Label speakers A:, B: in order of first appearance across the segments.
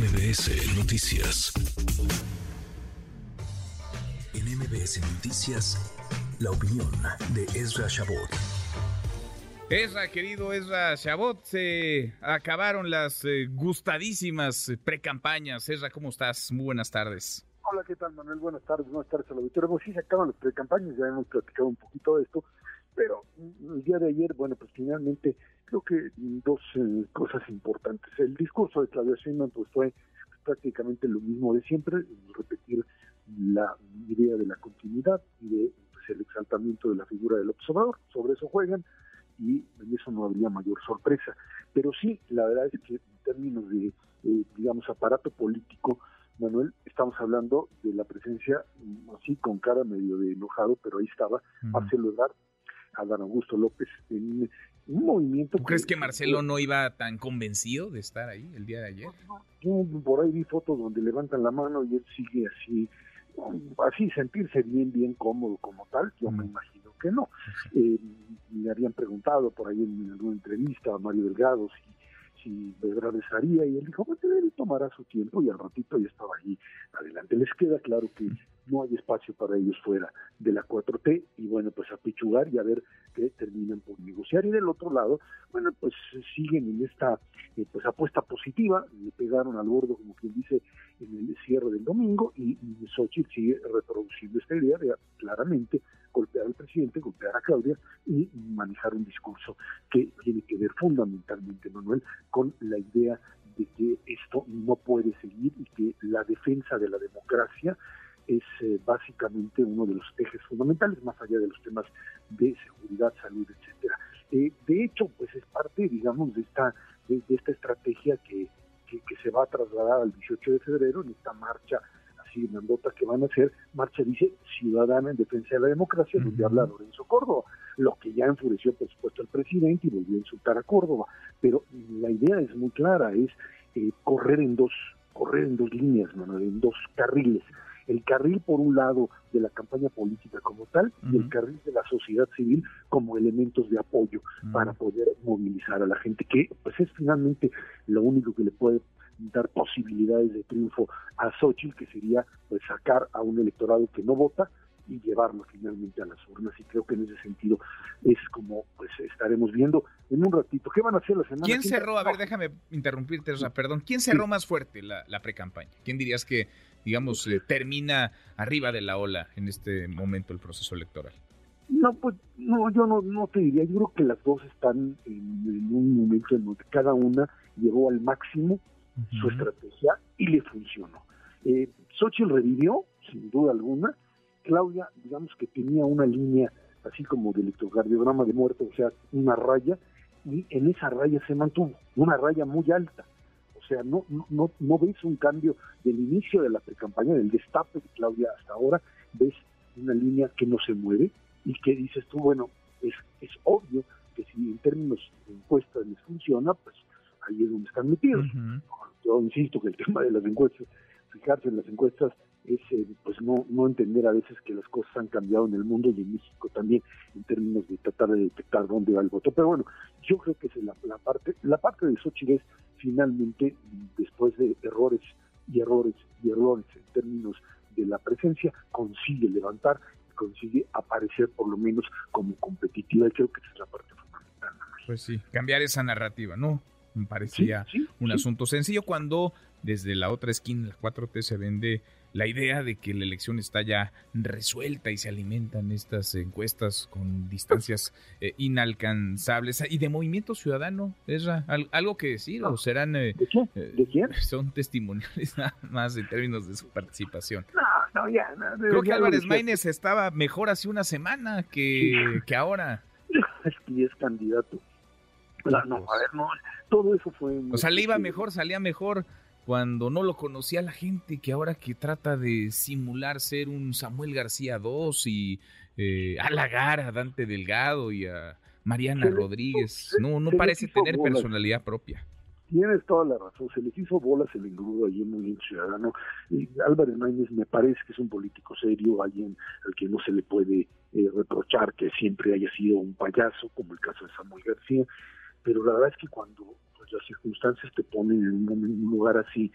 A: MBS Noticias. En MBS Noticias, la opinión de Ezra Shabot.
B: Ezra, querido Ezra Shabot, se acabaron las eh, gustadísimas precampañas. Ezra, ¿cómo estás? Muy buenas tardes.
C: Hola, ¿qué tal, Manuel? Buenas tardes, buenas tardes a la auditorio. Pues sí, se acaban las precampañas, ya hemos platicado un poquito de esto, pero el día de ayer, bueno, pues finalmente creo que dos eh, cosas importantes. El discurso de Claudia Sheinbaum pues fue prácticamente lo mismo de siempre, repetir la idea de la continuidad y de pues, el exaltamiento de la figura del observador. Sobre eso juegan y en eso no habría mayor sorpresa. Pero sí, la verdad es que en términos de, eh, digamos, aparato político, Manuel, estamos hablando de la presencia, mm, así con cara medio de enojado, pero ahí estaba Marcelo Ebrard, Adán Augusto López, en un movimiento...
B: ¿Tú crees que Marcelo no iba tan convencido de estar ahí el día de ayer?
C: Yo por ahí vi fotos donde levantan la mano y él sigue así, así sentirse bien, bien cómodo como tal, yo me imagino que no. Eh, le habían preguntado por ahí en alguna entrevista a Mario Delgado si si Belgrano estaría y él dijo, bueno, él tomará su tiempo y al ratito ya estaba ahí adelante. Les queda claro que no hay espacio para ellos fuera de la 4T y bueno, pues a pichugar y a ver qué terminan por negociar. Y del otro lado, bueno, pues siguen en esta eh, pues apuesta positiva, le pegaron al bordo, como quien dice, en el cierre del domingo y, y Xochitl sigue reproduciendo esta idea de claramente golpear al presidente, golpear a Claudia y manejar un discurso que tiene que ver fundamentalmente, Manuel, con la idea de que esto no puede seguir y que la defensa de la democracia es eh, básicamente uno de los ejes fundamentales, más allá de los temas de seguridad, salud, etcétera. Eh, de hecho, pues es parte, digamos, de esta de, esta estrategia que, que, que, se va a trasladar al 18 de febrero en esta marcha así grandota que van a hacer, marcha dice Ciudadana en Defensa de la Democracia, donde habla Lorenzo Córdoba, lo que ya enfureció por supuesto al presidente y volvió a insultar a Córdoba, pero la idea es muy clara, es eh, correr en dos, correr en dos líneas, en dos carriles el carril por un lado de la campaña política como tal y el carril de la sociedad civil como elementos de apoyo para poder movilizar a la gente, que pues es finalmente lo único que le puede dar posibilidades de triunfo a Xochitl, que sería pues sacar a un electorado que no vota y llevarlo finalmente a las urnas. Y creo que en ese sentido es como pues estaremos viendo en un ratito. ¿Qué van a hacer la semana?
B: ¿Quién cerró? A ver, déjame interrumpirte, o sea, perdón. ¿Quién cerró más fuerte la, la pre-campaña? ¿Quién dirías que, digamos, eh, termina arriba de la ola en este momento el proceso electoral?
C: No, pues no, yo no, no te diría. Yo creo que las dos están en, en un momento en donde cada una llegó al máximo su estrategia y le funcionó. Eh, Xochitl revivió, sin duda alguna. Claudia, digamos que tenía una línea así como de electrocardiograma de muerte, o sea, una raya, y en esa raya se mantuvo, una raya muy alta. O sea, no, no, no ves un cambio del inicio de la precampaña, del destape de Claudia hasta ahora, ves una línea que no se mueve y que dices tú, bueno, es, es obvio que si en términos de encuestas les funciona, pues ahí es donde están metidos. Yo insisto que el tema de las encuestas, fijarse en las encuestas, es eh, pues no, no entender a veces que las cosas han cambiado en el mundo y en México también en términos de tratar de detectar dónde va el voto. Pero bueno, yo creo que es la, parte, la parte de Xochitl es finalmente, después de errores y errores y errores en términos de la presencia, consigue levantar y consigue aparecer por lo menos como competitiva y creo que esa es la parte fundamental.
B: Pues sí, cambiar esa narrativa, ¿no? Parecía un asunto sencillo cuando desde la otra esquina, la 4T, se vende la idea de que la elección está ya resuelta y se alimentan estas encuestas con distancias eh, inalcanzables. Y de Movimiento Ciudadano, ¿es algo que decir? ¿O serán...
C: Eh, ¿De, eh, ¿De quién?
B: Son testimoniales nada más en términos de su participación.
C: No, no, ya.
B: Creo que Álvarez Maínez estaba mejor hace una semana que, que ahora.
C: Es que es candidato. No, a ver, no, todo eso fue...
B: O sea, le iba mejor, salía mejor cuando no lo conocía la gente, que ahora que trata de simular ser un Samuel García II y eh, halagar a Dante Delgado y a Mariana Rodríguez, no, no parece tener personalidad propia.
C: Tienes toda la razón, se les hizo bolas el engrudo allí en Movimiento Ciudadano. Y Álvarez Maínez me parece que es un político serio, alguien al que no se le puede eh, reprochar que siempre haya sido un payaso, como el caso de Samuel García, pero la verdad es que cuando pues, las circunstancias te ponen en un, lugar así,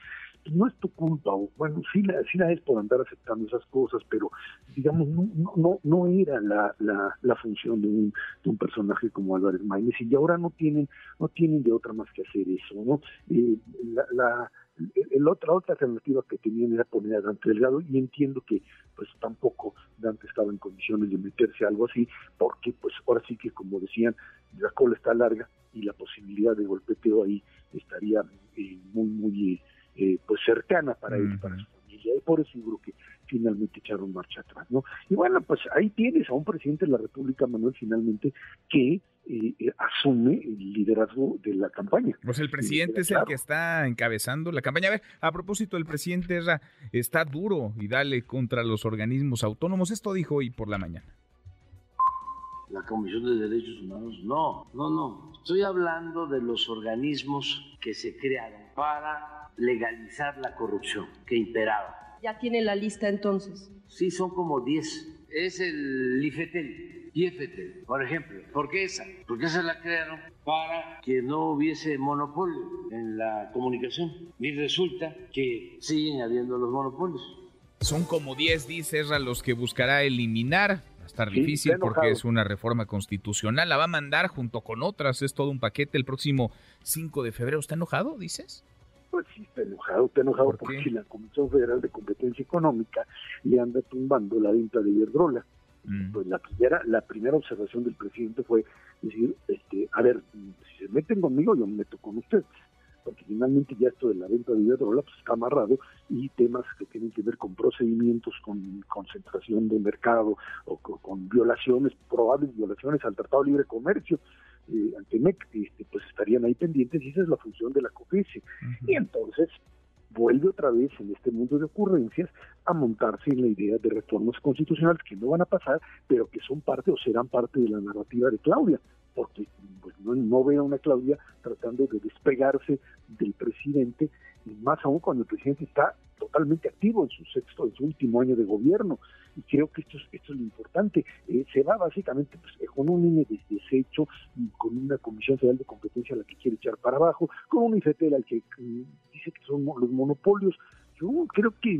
C: no es tu culpa, o bueno, sí la, sí la es por andar aceptando esas cosas, pero digamos, no, no, no era la, la, función de un, de un personaje como Álvarez Maínez, y ahora no tienen, no tienen de otra más que hacer eso, ¿no? Eh, la, la el otra otra alternativa que tenían era poner a Dante Delgado y entiendo que pues tampoco Dante estaba en condiciones de meterse a algo así porque pues ahora sí que como decían la cola está larga y la posibilidad de golpeteo ahí estaría eh, muy muy eh, pues cercana para él para su familia y por eso yo creo que finalmente echaron marcha atrás no y bueno pues ahí tienes a un presidente de la República Manuel finalmente que eh, asume el liderazgo de la campaña.
B: Pues el presidente es el que está encabezando la campaña. A ver, a propósito, el presidente está duro y dale contra los organismos autónomos. Esto dijo hoy por la mañana.
D: La Comisión de Derechos Humanos, no, no, no. Estoy hablando de los organismos que se crearon para legalizar la corrupción que imperaba.
E: ¿Ya tiene la lista entonces?
D: Sí, son como 10. Es el IFETEL IFT, por ejemplo. ¿Por qué esa? Porque esa la crearon para que no hubiese monopolio en la comunicación. Y resulta que siguen habiendo los monopolios.
B: Son como 10, dice Erra, los que buscará eliminar. Va a estar difícil porque es una reforma constitucional. La va a mandar junto con otras. Es todo un paquete el próximo 5 de febrero. ¿Está enojado, dices?
C: Pues sí, está enojado, está enojado porque la Comisión Federal de Competencia Económica le anda tumbando la venta de Iberdrola. Mm. Pues la primera, la primera observación del presidente fue decir, este, a ver, si se meten conmigo, yo me meto con ustedes porque finalmente ya esto de la venta de Iberdrola pues, está amarrado y temas que tienen que ver con procedimientos, con concentración de mercado o con, violaciones, probables violaciones al Tratado de Libre Comercio eh, ante MEC, este, pues estarían ahí pendientes y esa es la función de la COFESE. Y entonces vuelve otra vez en este mundo de ocurrencias a montarse en la idea de reformas constitucionales que no van a pasar, pero que son parte o serán parte de la narrativa de Claudia, porque pues, no, no veo a una Claudia tratando de despegarse del presidente, y más aún cuando el presidente está totalmente activo en su sexto, en su último año de gobierno. Y creo que esto es, esto es lo importante. Eh, se va básicamente pues, con un INE desecho, y con una Comisión Federal de Competencia a la que quiere echar para abajo, con un IFETEL al que mm, dice que son los monopolios. Yo creo que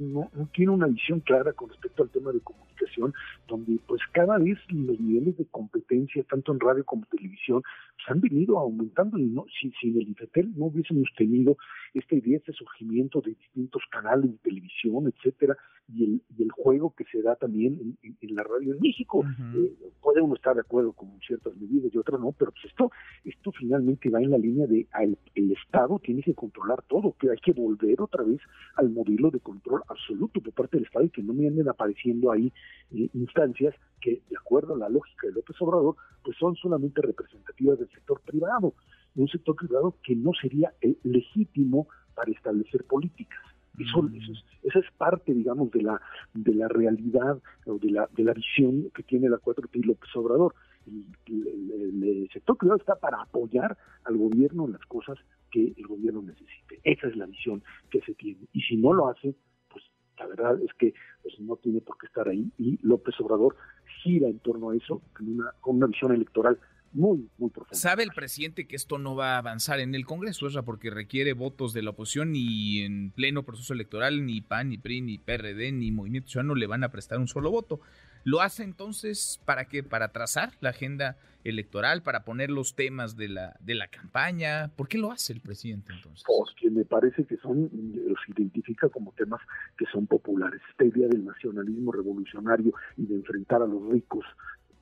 C: no, no, tiene una visión clara con respecto al tema de comunicación, donde pues cada vez los niveles de competencia, tanto en radio como televisión, pues, han venido aumentando y no, si, si en el IFETEL no hubiésemos tenido esta idea, este surgimiento de distintos canales de televisión, etcétera, y el, y el juego que se da también en, la radio en México. Eh, puede uno estar de acuerdo con ciertas medidas y otras no, pero pues esto, esto finalmente va en la línea de el, el Estado tiene que controlar todo, que hay que volver otra vez al modelo de control absoluto por parte del Estado y que no me anden apareciendo ahí eh, instancias que, de acuerdo a la lógica de López Obrador, pues son solamente representativas del sector privado, un sector privado que no sería el legítimo para establecer políticas. Eso, mm. eso es, esa es parte, digamos, de la de la realidad o de la de la visión que tiene la 4T López Obrador. El, el, sector privado está para apoyar al gobierno en las cosas que el gobierno necesite. Esa es la visión que se tiene. Y si no lo hace, pues la verdad es que pues, no tiene por qué estar ahí. Y López Obrador gira en torno a eso con una, con una visión electoral muy, muy profunda.
B: ¿Sabe el presidente que esto no va a avanzar en el Congreso, ¿verdad? porque requiere votos de la oposición y en pleno proceso electoral ni PAN, ni PRI, ni PRD, ni Movimiento Ciudadano le van a prestar un solo voto? ¿Lo hace entonces para qué? ¿Para trazar la agenda electoral, para poner los temas de la, de la campaña? ¿Por qué lo hace el presidente entonces?
C: Porque me parece que son, los identifica como temas que son populares. Esta idea del nacionalismo revolucionario y de enfrentar a los ricos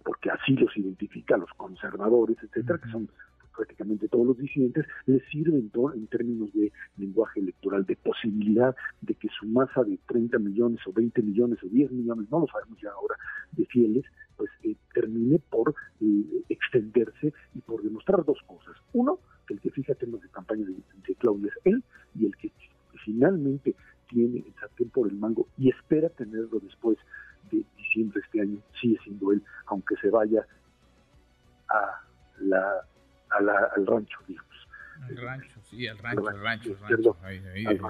C: porque así los identifica los conservadores, etcétera, que son prácticamente todos los disidentes, les sirve en, en, términos de lenguaje electoral, de posibilidad de que su masa de 30 millones o 20 millones o 10 millones, no lo sabemos ya ahora, de fieles, pues eh, termine por eh, extenderse y por demostrar dos cosas. Uno, que el que fija temas de campaña de, de Claudia es él y el que finalmente tiene el sartén por el mango y espera tenerlo después de diciembre este año sigue siendo él, aunque se vaya a la, a la, al rancho, digamos.
B: El rancho, sí, el rancho, el rancho, el rancho. Ahí, ahí, déjalo,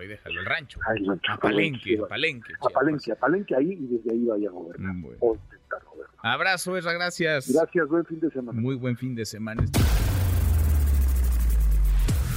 B: ahí déjalo, el rancho. A Palenque, a Palenque.
C: A Palenque, a Palenque ahí y desde ahí vaya a gobernar. Bueno. O intentar gobernar.
B: Abrazo, Esra, gracias.
C: Gracias, buen fin de semana.
B: Muy buen fin de semana.